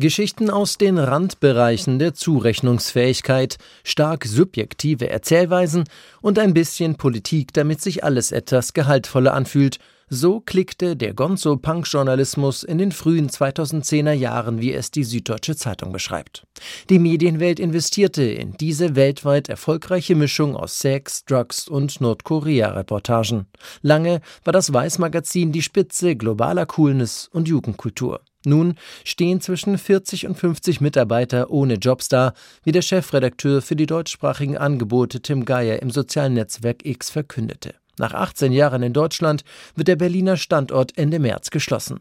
Geschichten aus den Randbereichen der Zurechnungsfähigkeit, stark subjektive Erzählweisen und ein bisschen Politik, damit sich alles etwas gehaltvoller anfühlt so klickte der Gonzo-Punk-Journalismus in den frühen 2010er Jahren, wie es die Süddeutsche Zeitung beschreibt. Die Medienwelt investierte in diese weltweit erfolgreiche Mischung aus Sex, Drugs und Nordkorea-Reportagen. Lange war das Weiß-Magazin die Spitze globaler Coolness und Jugendkultur. Nun stehen zwischen 40 und 50 Mitarbeiter ohne Jobs da, wie der Chefredakteur für die deutschsprachigen Angebote Tim Geier im sozialen Netzwerk X verkündete. Nach 18 Jahren in Deutschland wird der Berliner Standort Ende März geschlossen.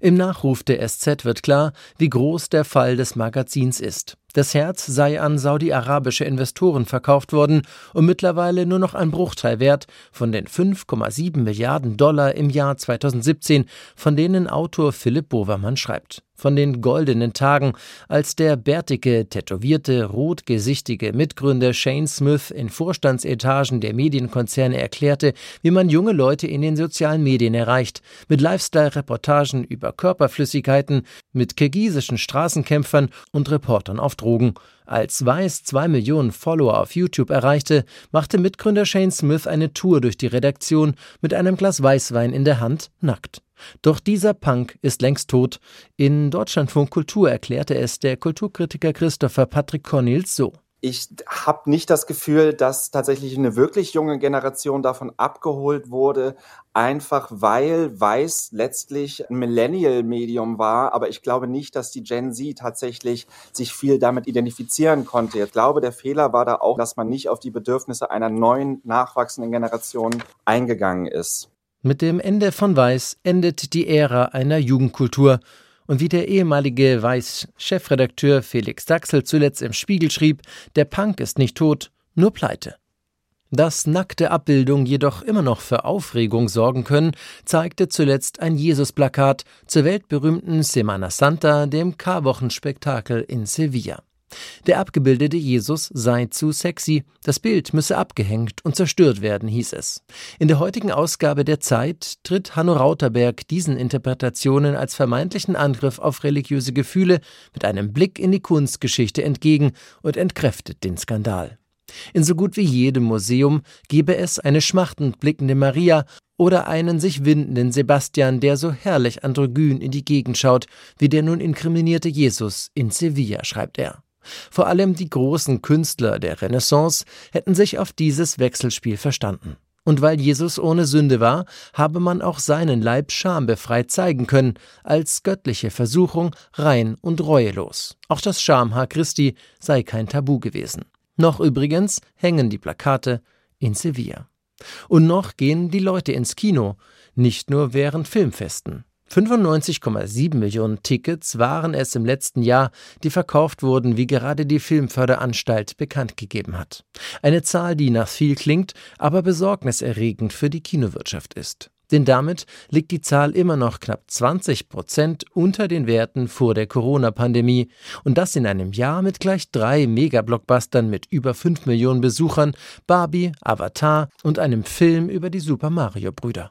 Im Nachruf der SZ wird klar, wie groß der Fall des Magazins ist. Das Herz sei an saudi-arabische Investoren verkauft worden und mittlerweile nur noch ein Bruchteil wert von den 5,7 Milliarden Dollar im Jahr 2017, von denen Autor Philipp Bovermann schreibt von den goldenen Tagen, als der bärtige, tätowierte, rotgesichtige Mitgründer Shane Smith in Vorstandsetagen der Medienkonzerne erklärte, wie man junge Leute in den sozialen Medien erreicht, mit Lifestyle-Reportagen über Körperflüssigkeiten, mit kirgisischen Straßenkämpfern und Reportern auf Drogen. Als Weiß zwei Millionen Follower auf YouTube erreichte, machte Mitgründer Shane Smith eine Tour durch die Redaktion mit einem Glas Weißwein in der Hand, nackt. Doch dieser Punk ist längst tot. In Deutschlandfunk Kultur erklärte es der Kulturkritiker Christopher Patrick Cornels so. Ich habe nicht das Gefühl, dass tatsächlich eine wirklich junge Generation davon abgeholt wurde, einfach weil Weiß letztlich ein Millennial-Medium war. Aber ich glaube nicht, dass die Gen Z tatsächlich sich viel damit identifizieren konnte. Ich glaube, der Fehler war da auch, dass man nicht auf die Bedürfnisse einer neuen, nachwachsenden Generation eingegangen ist. Mit dem Ende von Weiß endet die Ära einer Jugendkultur. Und wie der ehemalige Weiß-Chefredakteur Felix Daxel zuletzt im Spiegel schrieb, der Punk ist nicht tot, nur pleite. Dass nackte Abbildungen jedoch immer noch für Aufregung sorgen können, zeigte zuletzt ein Jesus-Plakat zur weltberühmten Semana Santa, dem Karwochenspektakel in Sevilla. Der abgebildete Jesus sei zu sexy, das Bild müsse abgehängt und zerstört werden, hieß es. In der heutigen Ausgabe der Zeit tritt Hanno Rauterberg diesen Interpretationen als vermeintlichen Angriff auf religiöse Gefühle mit einem Blick in die Kunstgeschichte entgegen und entkräftet den Skandal. In so gut wie jedem Museum gebe es eine schmachtend blickende Maria oder einen sich windenden Sebastian, der so herrlich androgyn in die Gegend schaut, wie der nun inkriminierte Jesus in Sevilla, schreibt er. Vor allem die großen Künstler der Renaissance hätten sich auf dieses Wechselspiel verstanden. Und weil Jesus ohne Sünde war, habe man auch seinen Leib schambefreit zeigen können, als göttliche Versuchung rein und reuelos. Auch das Schamhaar Christi sei kein Tabu gewesen. Noch übrigens hängen die Plakate in Sevilla. Und noch gehen die Leute ins Kino, nicht nur während Filmfesten. 95,7 Millionen Tickets waren es im letzten Jahr, die verkauft wurden, wie gerade die Filmförderanstalt bekannt gegeben hat. Eine Zahl, die nach viel klingt, aber besorgniserregend für die Kinowirtschaft ist. Denn damit liegt die Zahl immer noch knapp 20 Prozent unter den Werten vor der Corona-Pandemie. Und das in einem Jahr mit gleich drei Megablockbustern mit über 5 Millionen Besuchern, Barbie, Avatar und einem Film über die Super Mario-Brüder.